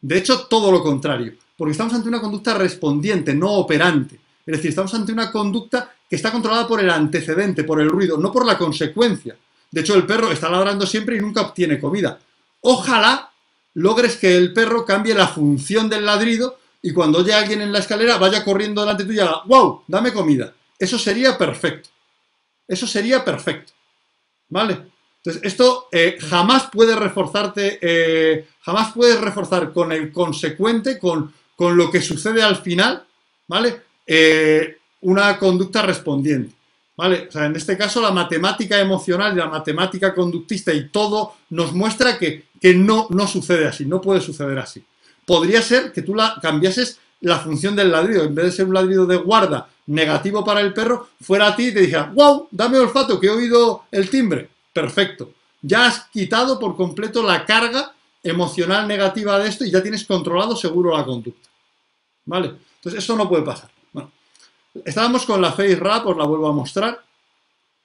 De hecho, todo lo contrario. Porque estamos ante una conducta respondiente, no operante. Es decir, estamos ante una conducta que está controlada por el antecedente, por el ruido, no por la consecuencia. De hecho, el perro está ladrando siempre y nunca obtiene comida. Ojalá logres que el perro cambie la función del ladrido y cuando oye alguien en la escalera vaya corriendo delante tuya y haga, wow, dame comida. Eso sería perfecto. Eso sería perfecto. ¿Vale? Entonces, esto eh, jamás puede reforzarte, eh, jamás puedes reforzar con el consecuente, con, con, lo que sucede al final, ¿vale? Eh, una conducta respondiente. ¿Vale? O sea, en este caso la matemática emocional y la matemática conductista y todo nos muestra que, no, no sucede así, no puede suceder así. Podría ser que tú la, cambiases la función del ladrido, en vez de ser un ladrido de guarda negativo para el perro, fuera a ti y te dijera, wow, dame olfato, que he oído el timbre. Perfecto. Ya has quitado por completo la carga emocional negativa de esto y ya tienes controlado seguro la conducta. ¿Vale? Entonces, eso no puede pasar. Estábamos con la Face Wrap, os la vuelvo a mostrar.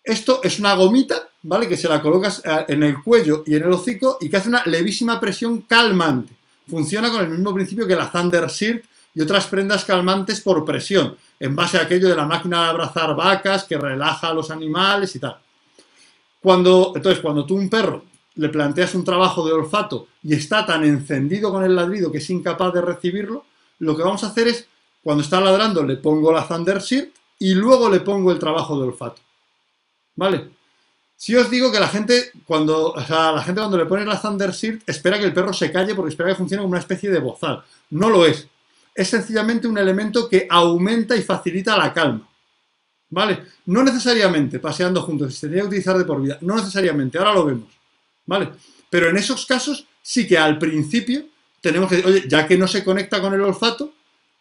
Esto es una gomita, ¿vale? Que se la colocas eh, en el cuello y en el hocico y que hace una levísima presión calmante. Funciona con el mismo principio que la Thunder Shirt y otras prendas calmantes por presión, en base a aquello de la máquina de abrazar vacas que relaja a los animales y tal. Cuando, entonces, cuando tú un perro le planteas un trabajo de olfato y está tan encendido con el ladrido que es incapaz de recibirlo, lo que vamos a hacer es cuando está ladrando le pongo la Thunder Shirt y luego le pongo el trabajo de olfato. ¿Vale? Si os digo que la gente, cuando, la gente cuando le pone la Thunder Shirt espera que el perro se calle porque espera que funcione como una especie de bozal. No lo es. Es sencillamente un elemento que aumenta y facilita la calma. ¿Vale? No necesariamente paseando juntos, se tendría que utilizar de por vida. No necesariamente, ahora lo vemos. ¿Vale? Pero en esos casos sí que al principio tenemos que, oye, ya que no se conecta con el olfato,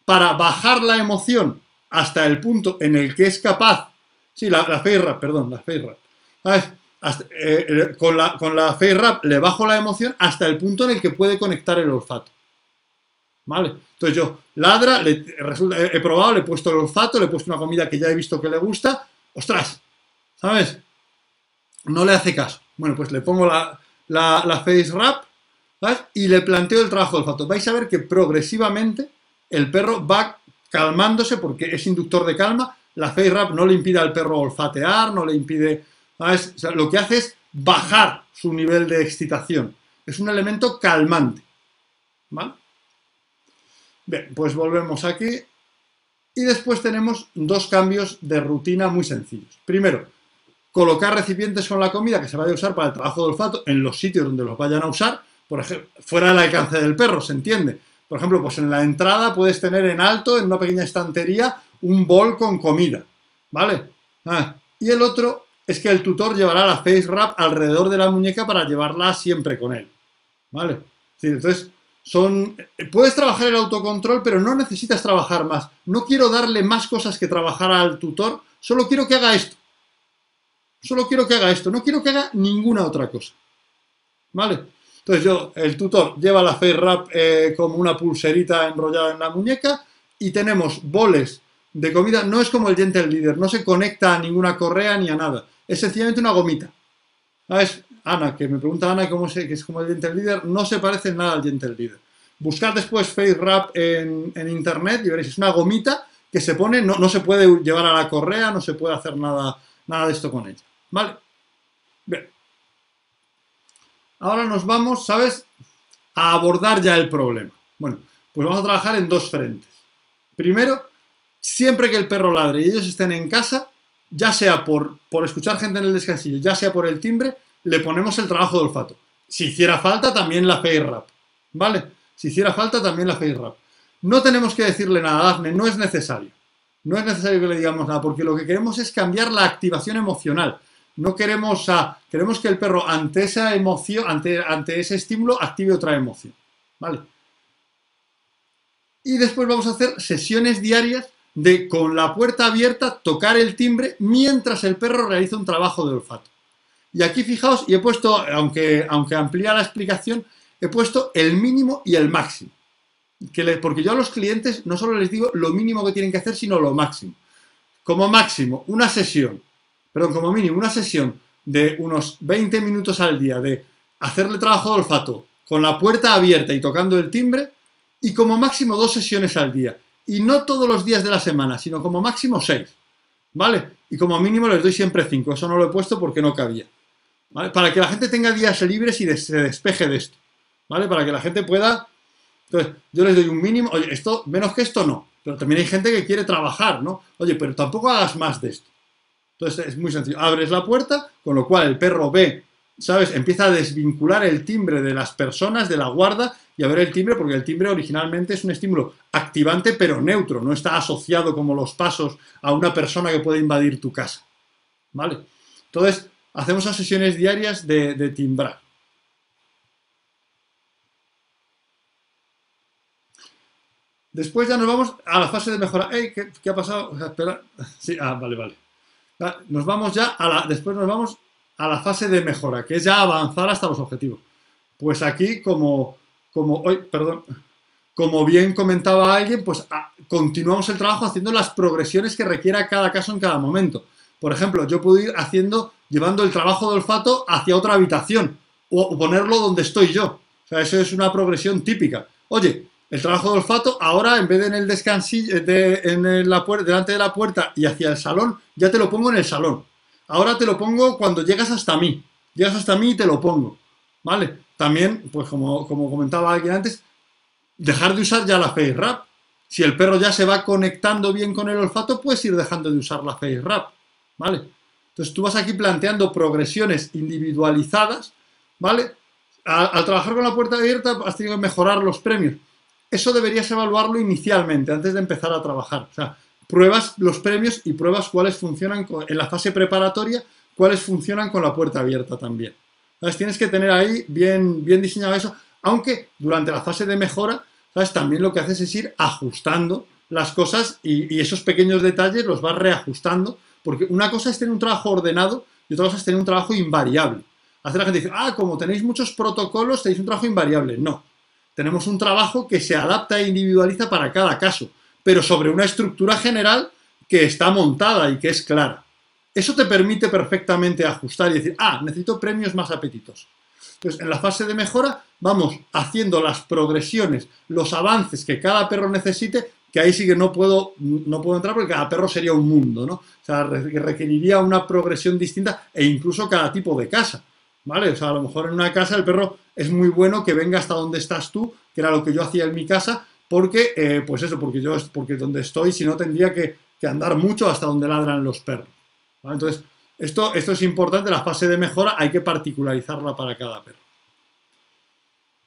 para bajar la emoción hasta el punto en el que es capaz, sí, la, la face perdón, la face rap, eh, con, la, con la rap le bajo la emoción hasta el punto en el que puede conectar el olfato. ¿Vale? Entonces yo, ladra, le, resulta, he, probado, le he puesto el olfato, le he puesto una comida que ya he visto que le gusta, ostras, ¿sabes? No le hace caso. Bueno, pues le pongo la, la, face wrap y le planteo el trabajo del olfato. Vais a ver que progresivamente el perro va calmándose porque es inductor de calma. La face wrap no le impide al perro olfatear, no le impide... lo que hace es bajar su nivel de excitación. Es un elemento calmante. ¿Vale? Bien, pues volvemos aquí. Y después tenemos dos cambios de rutina muy sencillos. Primero, colocar recipientes con la comida que se vaya a usar para el trabajo de olfato en los sitios donde los vayan a usar, por ejemplo, fuera del alcance del perro, ¿se entiende? Por ejemplo, pues en la entrada puedes tener en alto, en una pequeña estantería, un bol con comida, ¿vale? Ah, y el otro es que el tutor llevará la face wrap alrededor de la muñeca para llevarla siempre con él, ¿vale? entonces, son, puedes trabajar el autocontrol, pero no necesitas trabajar más. No quiero darle más cosas que trabajar al tutor, solo quiero que haga esto. Solo quiero que haga esto, no quiero que haga ninguna otra cosa. ¿Vale? Entonces yo, el tutor lleva la face wrap eh, como una pulserita enrollada en la muñeca y tenemos boles de comida. No es como el Gentle Leader, no se conecta a ninguna correa ni a nada. Es sencillamente una gomita. Ana, que me pregunta Ana cómo sé que es como el Gentle Leader, no se parece nada al Gentle Leader. Buscar después Face Wrap en, en internet y veréis, es una gomita que se pone, no, no se puede llevar a la correa, no se puede hacer nada, nada de esto con ella. ¿Vale? Bien. Ahora nos vamos, ¿sabes? A abordar ya el problema. Bueno, pues vamos a trabajar en dos frentes. Primero, siempre que el perro ladre y ellos estén en casa, ya sea por, por escuchar gente en el descansillo, ya sea por el timbre, le ponemos el trabajo de olfato. Si hiciera falta, también la face rap. ¿Vale? Si hiciera falta, también la face rap. No tenemos que decirle nada, Dafne, no es necesario. No es necesario que le digamos nada, porque lo que queremos es cambiar la activación emocional. No queremos, queremos que el perro ante esa emoción, ante, ante ese estímulo, active otra emoción. ¿Vale? Y después vamos a hacer sesiones diarias de con la puerta abierta tocar el timbre mientras el perro realiza un trabajo de olfato. Y aquí fijaos, y he puesto, aunque, aunque amplía la explicación, he puesto el mínimo y el máximo. Que porque yo a los clientes no solo les digo lo mínimo que tienen que hacer, sino lo máximo. Como máximo, una sesión perdón, como mínimo una sesión de unos 20 minutos al día de hacerle trabajo de olfato con la puerta abierta y tocando el timbre y como máximo dos sesiones al día. Y no todos los días de la semana, sino como máximo seis. ¿Vale? Y como mínimo les doy siempre cinco. Eso no lo he puesto porque no cabía. ¿Vale? Para que la gente tenga días libres y se despeje de esto. ¿Vale? Para que la gente pueda... Entonces, yo les doy un mínimo. Oye, esto, menos que esto no. Pero también hay gente que quiere trabajar, ¿no? Oye, pero tampoco hagas más de esto. Entonces es muy sencillo. Abres la puerta, con lo cual el perro ve, ¿sabes? Empieza a desvincular el timbre de las personas, de la guarda, y a ver el timbre, porque el timbre originalmente es un estímulo activante pero neutro, no está asociado como los pasos a una persona que puede invadir tu casa. ¿Vale? Entonces, hacemos las sesiones diarias de, timbrar. Después ya nos vamos a la fase de mejora. ¡Ey! ¿qué, ha pasado? Espera. Sí, ah, vale, vale. Nos vamos ya a la, después nos vamos a la fase de mejora, que es ya avanzar hasta los objetivos. Pues aquí, como, como hoy, perdón, como bien comentaba alguien, pues ah, continuamos el trabajo haciendo las progresiones que requiera cada caso en cada momento. Por ejemplo, yo puedo ir haciendo, llevando el trabajo de olfato hacia otra habitación o ponerlo donde estoy yo. O sea, eso es una progresión típica. Oye, el trabajo de olfato, ahora en vez de en el descansillo, de, en la delante de la puerta y hacia el salón, ya te lo pongo en el salón. Ahora te lo pongo cuando llegas hasta mí. Llegas hasta mí y te lo pongo. ¿Vale? También, pues como, como comentaba alguien antes, dejar de usar ya la face wrap. Si el perro ya se va conectando bien con el olfato, puedes ir dejando de usar la face wrap. ¿Vale? Entonces tú vas aquí planteando progresiones individualizadas, ¿vale? Al, al trabajar con la puerta abierta has tenido que mejorar los premios eso deberías evaluarlo inicialmente, antes de empezar a trabajar. O sea, pruebas los premios y pruebas cuáles funcionan en la fase preparatoria, cuáles funcionan con la puerta abierta también. Entonces tienes que tener ahí bien, bien diseñado eso, aunque durante la fase de mejora, ¿sabes? También lo que haces es ir ajustando las cosas y, esos pequeños detalles los vas reajustando, porque una cosa es tener un trabajo ordenado y otra cosa es tener un trabajo invariable. Hace la gente dice, ah, como tenéis muchos protocolos, tenéis un trabajo invariable. No, tenemos un trabajo que se adapta e individualiza para cada caso, pero sobre una estructura general que está montada y que es clara. Eso te permite perfectamente ajustar y decir, ah, necesito premios más apetitos. Entonces, en la fase de mejora vamos haciendo las progresiones, los avances que cada perro necesite, que ahí sí que no puedo, no puedo entrar porque cada perro sería un mundo, ¿no? O sea, requeriría una progresión distinta e incluso cada tipo de casa. ¿Vale? O sea, a lo mejor en una casa el perro es muy bueno que venga hasta donde estás tú, que era lo que yo hacía en mi casa, porque, eh, pues eso, porque yo, porque donde estoy, si no, tendría que, andar mucho hasta donde ladran los perros. Entonces, esto, esto es importante, la fase de mejora hay que particularizarla para cada perro.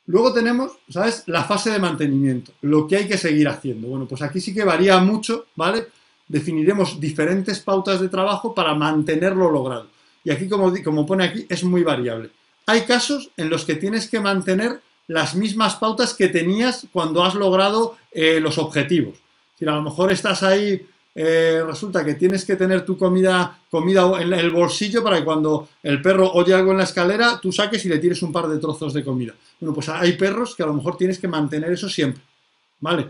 Luego tenemos, ¿sabes? La fase de mantenimiento, lo que hay que seguir haciendo. Bueno, pues aquí sí que varía mucho, ¿vale? Definiremos diferentes pautas de trabajo para mantenerlo logrado. Y aquí, como, como pone aquí, es muy variable. Hay casos en los que tienes que mantener las mismas pautas que tenías cuando has logrado eh, los objetivos. Si a lo mejor estás ahí, eh, resulta que tienes que tener tu comida, comida en el bolsillo para que cuando el perro oye algo en la escalera, tú saques y le tires un par de trozos de comida. Bueno, pues hay perros que a lo mejor tienes que mantener eso siempre. ¿Vale?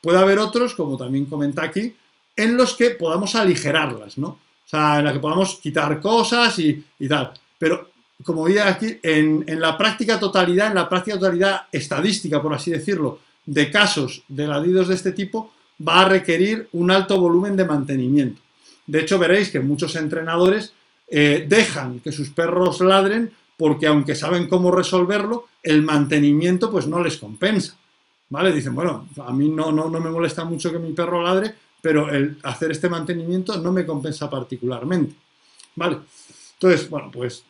Puede haber otros, como también comenta aquí, en los que podamos aligerarlas, ¿no? Sea, en la que podamos quitar cosas y, tal. Pero, como veía aquí, en, la práctica totalidad, en la práctica totalidad estadística, por así decirlo, de casos de ladidos de este tipo, va a requerir un alto volumen de mantenimiento. De hecho, veréis que muchos entrenadores eh, dejan que sus perros ladren porque aunque saben cómo resolverlo, el mantenimiento pues no les compensa. ¿Vale? Dicen, bueno, a mí no, no, no me molesta mucho que mi perro ladre, pero el hacer este mantenimiento no me compensa particularmente. ¿Vale? Entonces, bueno, pues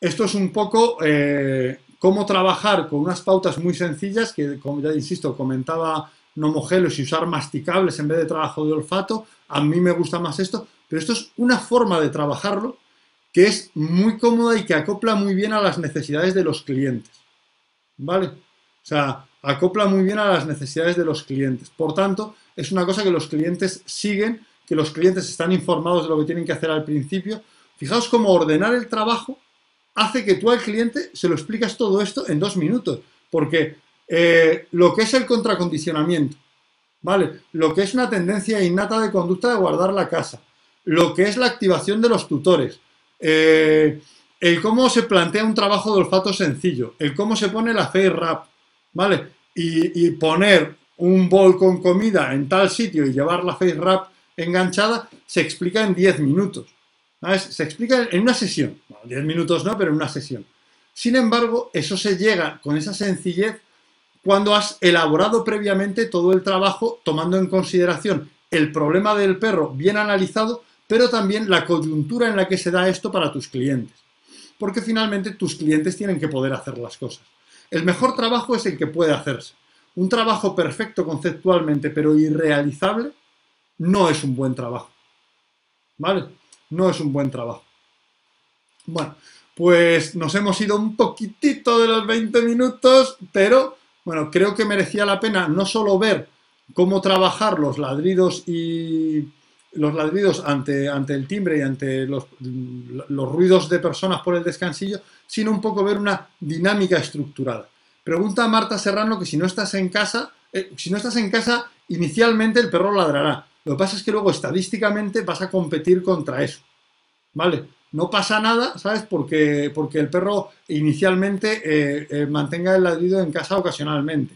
esto es un poco eh, cómo trabajar con unas pautas muy sencillas que, como ya insisto, comentaba Nomogelos y usar masticables en vez de trabajo de olfato. A mí me gusta más esto, pero esto es una forma de trabajarlo que es muy cómoda y que acopla muy bien a las necesidades de los clientes. ¿Vale? O sea, acopla muy bien a las necesidades de los clientes. Por tanto, es una cosa que los clientes siguen, que los clientes están informados de lo que tienen que hacer al principio. Fijaos cómo ordenar el trabajo hace que tú al cliente se lo explicas todo esto en dos minutos. Porque eh, lo que es el contracondicionamiento, ¿vale? Lo que es una tendencia innata de conducta de guardar la casa, lo que es la activación de los tutores, eh, el cómo se plantea un trabajo de olfato sencillo, el cómo se pone la face wrap, ¿vale? Y, poner un bol con comida en tal sitio y llevar la face wrap enganchada, se explica en 10 minutos. Se explica en una sesión. 10 minutos no, pero en una sesión. Sin embargo, eso se llega con esa sencillez cuando has elaborado previamente todo el trabajo tomando en consideración el problema del perro bien analizado, pero también la coyuntura en la que se da esto para tus clientes. Porque finalmente tus clientes tienen que poder hacer las cosas. El mejor trabajo es el que puede hacerse. Un trabajo perfecto conceptualmente, pero irrealizable, no es un buen trabajo. ¿Vale? No es un buen trabajo. Bueno, pues nos hemos ido un poquitito de los 20 minutos, pero bueno, creo que merecía la pena no solo ver cómo trabajar los ladridos y los ladridos ante, ante el timbre y ante los, los, ruidos de personas por el descansillo, sino un poco ver una dinámica estructurada. Pregunta a Marta Serrano que si no estás en casa, eh, si no estás en casa, inicialmente el perro ladrará. Lo que pasa es que luego estadísticamente vas a competir contra eso. ¿Vale? No pasa nada, ¿sabes? Porque, porque el perro inicialmente eh, eh, mantenga el ladrido en casa ocasionalmente.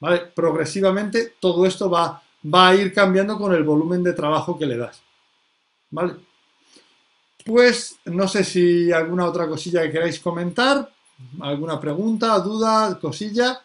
¿Vale? Progresivamente todo esto va va a ir cambiando con el volumen de trabajo que le das. ¿Vale? Pues no sé si alguna otra cosilla que queráis comentar, alguna pregunta, duda, cosilla.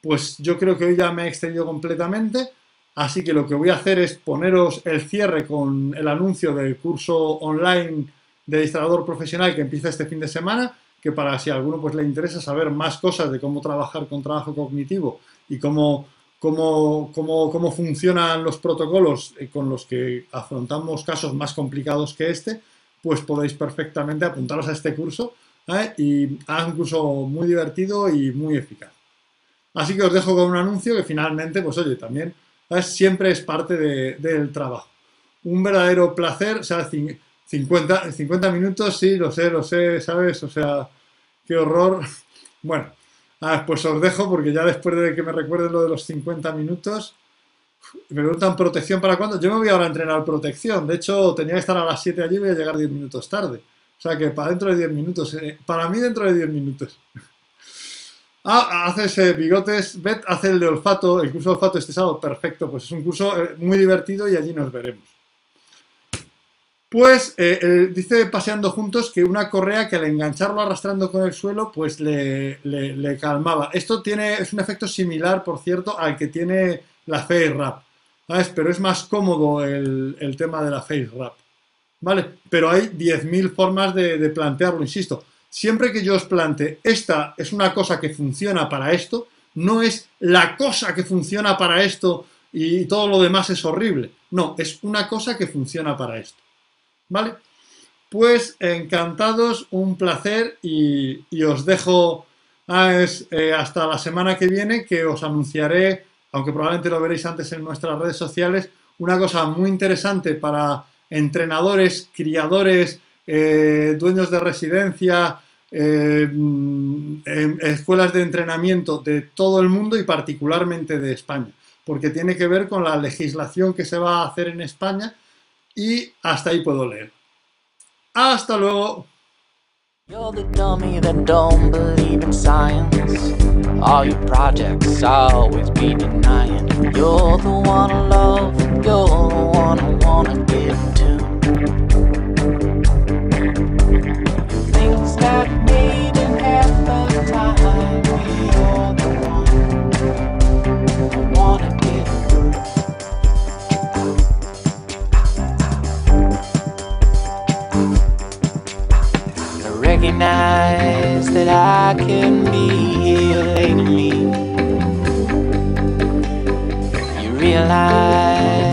Pues yo creo que hoy ya me he extendido completamente, así que lo que voy a hacer es poneros el cierre con el anuncio del curso online de instalador profesional que empieza este fin de semana, que para si a alguno pues le interesa saber más cosas de cómo trabajar con trabajo cognitivo y cómo cómo, cómo, funcionan los protocolos con los que afrontamos casos más complicados que este, pues podéis perfectamente apuntaros a este curso ¿eh? y es un curso muy divertido y muy eficaz. Así que os dejo con un anuncio que finalmente, pues oye, también siempre es parte del trabajo. Un verdadero placer, o sea, 50, 50 minutos, sí, lo sé, lo sé, ¿sabes? O sea, qué horror. Bueno, Ah, pues os dejo porque ya después de que me recuerden lo de los 50 minutos, me preguntan protección para cuándo. Yo me voy ahora a entrenar protección. De hecho, tenía que estar a las 7 allí y voy a llegar 10 minutos tarde. O sea que para dentro de 10 minutos. Eh, para mí dentro de 10 minutos. Ah, haces eh, bigotes, Bet hace el de olfato, el curso de olfato este sábado, perfecto, pues es un curso eh, muy divertido y allí nos veremos. Pues dice paseando juntos que una correa que al engancharlo arrastrando con el suelo, pues le, calmaba. Esto tiene, es un efecto similar, por cierto, al que tiene la face wrap. ¿sabes? Pero es más cómodo el, tema de la face wrap. ¿Vale? Pero hay 10.000 formas de, de plantearlo, insisto. Siempre que yo os plante, esta es una cosa que funciona para esto, no es la cosa que funciona para esto y todo lo demás es horrible. No, es una cosa que funciona para esto. ¿vale? Pues encantados, un placer y, os dejo eh, hasta la semana que viene que os anunciaré, aunque probablemente lo veréis antes en nuestras redes sociales, una cosa muy interesante para entrenadores, criadores, eh, dueños de residencia, eh, escuelas de entrenamiento de todo el mundo y particularmente de España, porque tiene que ver con la legislación que se va a hacer en España y hasta ahí puedo leer. Hasta luego. You're the dummy that don't believe in science. All your projects always be denying. You're the one I love, you're the one I wanna get to. Things that in half the time. You're the one I wanna get recognize that I can be here lately. You realize.